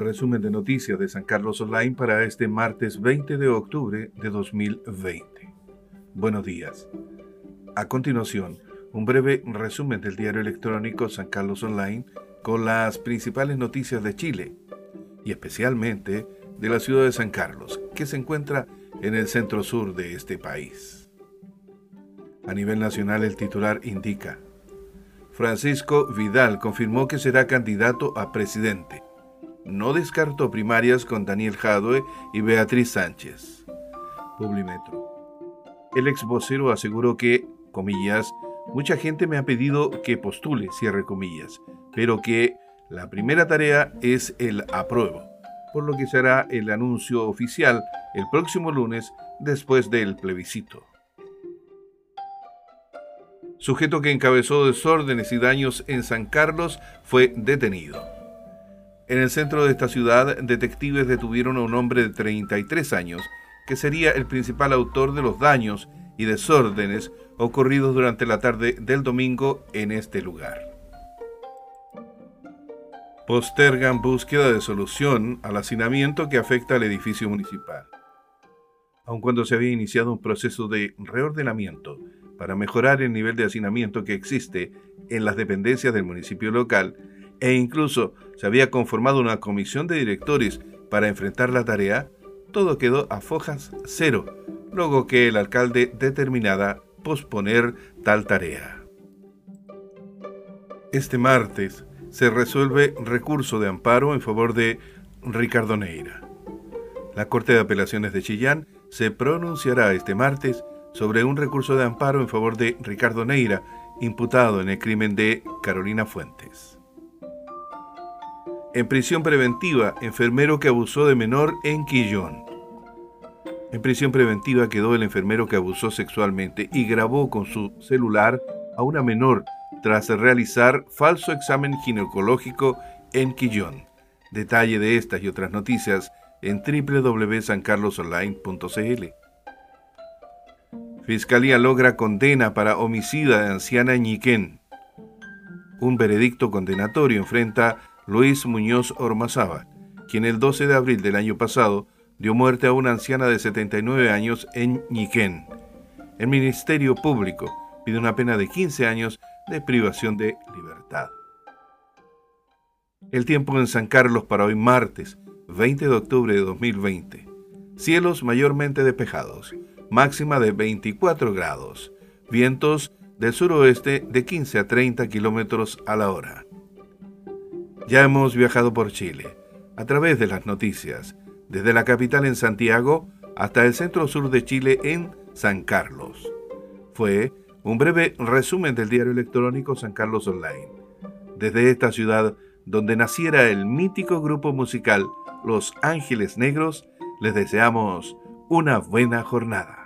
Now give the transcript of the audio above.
resumen de noticias de San Carlos Online para este martes 20 de octubre de 2020. Buenos días. A continuación, un breve resumen del diario electrónico San Carlos Online con las principales noticias de Chile y especialmente de la ciudad de San Carlos, que se encuentra en el centro sur de este país. A nivel nacional el titular indica, Francisco Vidal confirmó que será candidato a presidente. No descartó primarias con Daniel Jadue y Beatriz Sánchez. Publimetro. El ex vocero aseguró que, comillas, mucha gente me ha pedido que postule, cierre comillas, pero que la primera tarea es el apruebo, por lo que será el anuncio oficial el próximo lunes después del plebiscito sujeto que encabezó desórdenes y daños en San Carlos, fue detenido. En el centro de esta ciudad, detectives detuvieron a un hombre de 33 años, que sería el principal autor de los daños y desórdenes ocurridos durante la tarde del domingo en este lugar. Postergan búsqueda de solución al hacinamiento que afecta al edificio municipal. Aun cuando se había iniciado un proceso de reordenamiento para mejorar el nivel de hacinamiento que existe en las dependencias del municipio local e incluso se había conformado una comisión de directores para enfrentar la tarea, todo quedó a fojas cero, luego que el alcalde determinara posponer tal tarea. Este martes se resuelve recurso de amparo en favor de Ricardo Neira. La Corte de Apelaciones de Chillán se pronunciará este martes sobre un recurso de amparo en favor de Ricardo Neira, imputado en el crimen de Carolina Fuentes. En prisión preventiva, enfermero que abusó de menor en Quillón. En prisión preventiva quedó el enfermero que abusó sexualmente y grabó con su celular a una menor tras realizar falso examen ginecológico en Quillón. Detalle de estas y otras noticias en www.sancarlosonline.cl. Fiscalía logra condena para homicida de anciana Ñiquén. Un veredicto condenatorio enfrenta Luis Muñoz Ormazaba, quien el 12 de abril del año pasado dio muerte a una anciana de 79 años en Ñiquén. El Ministerio Público pide una pena de 15 años de privación de libertad. El tiempo en San Carlos para hoy martes, 20 de octubre de 2020. Cielos mayormente despejados máxima de 24 grados, vientos del suroeste de 15 a 30 kilómetros a la hora. Ya hemos viajado por Chile, a través de las noticias, desde la capital en Santiago hasta el centro sur de Chile en San Carlos. Fue un breve resumen del diario electrónico San Carlos Online. Desde esta ciudad, donde naciera el mítico grupo musical Los Ángeles Negros, les deseamos una buena jornada.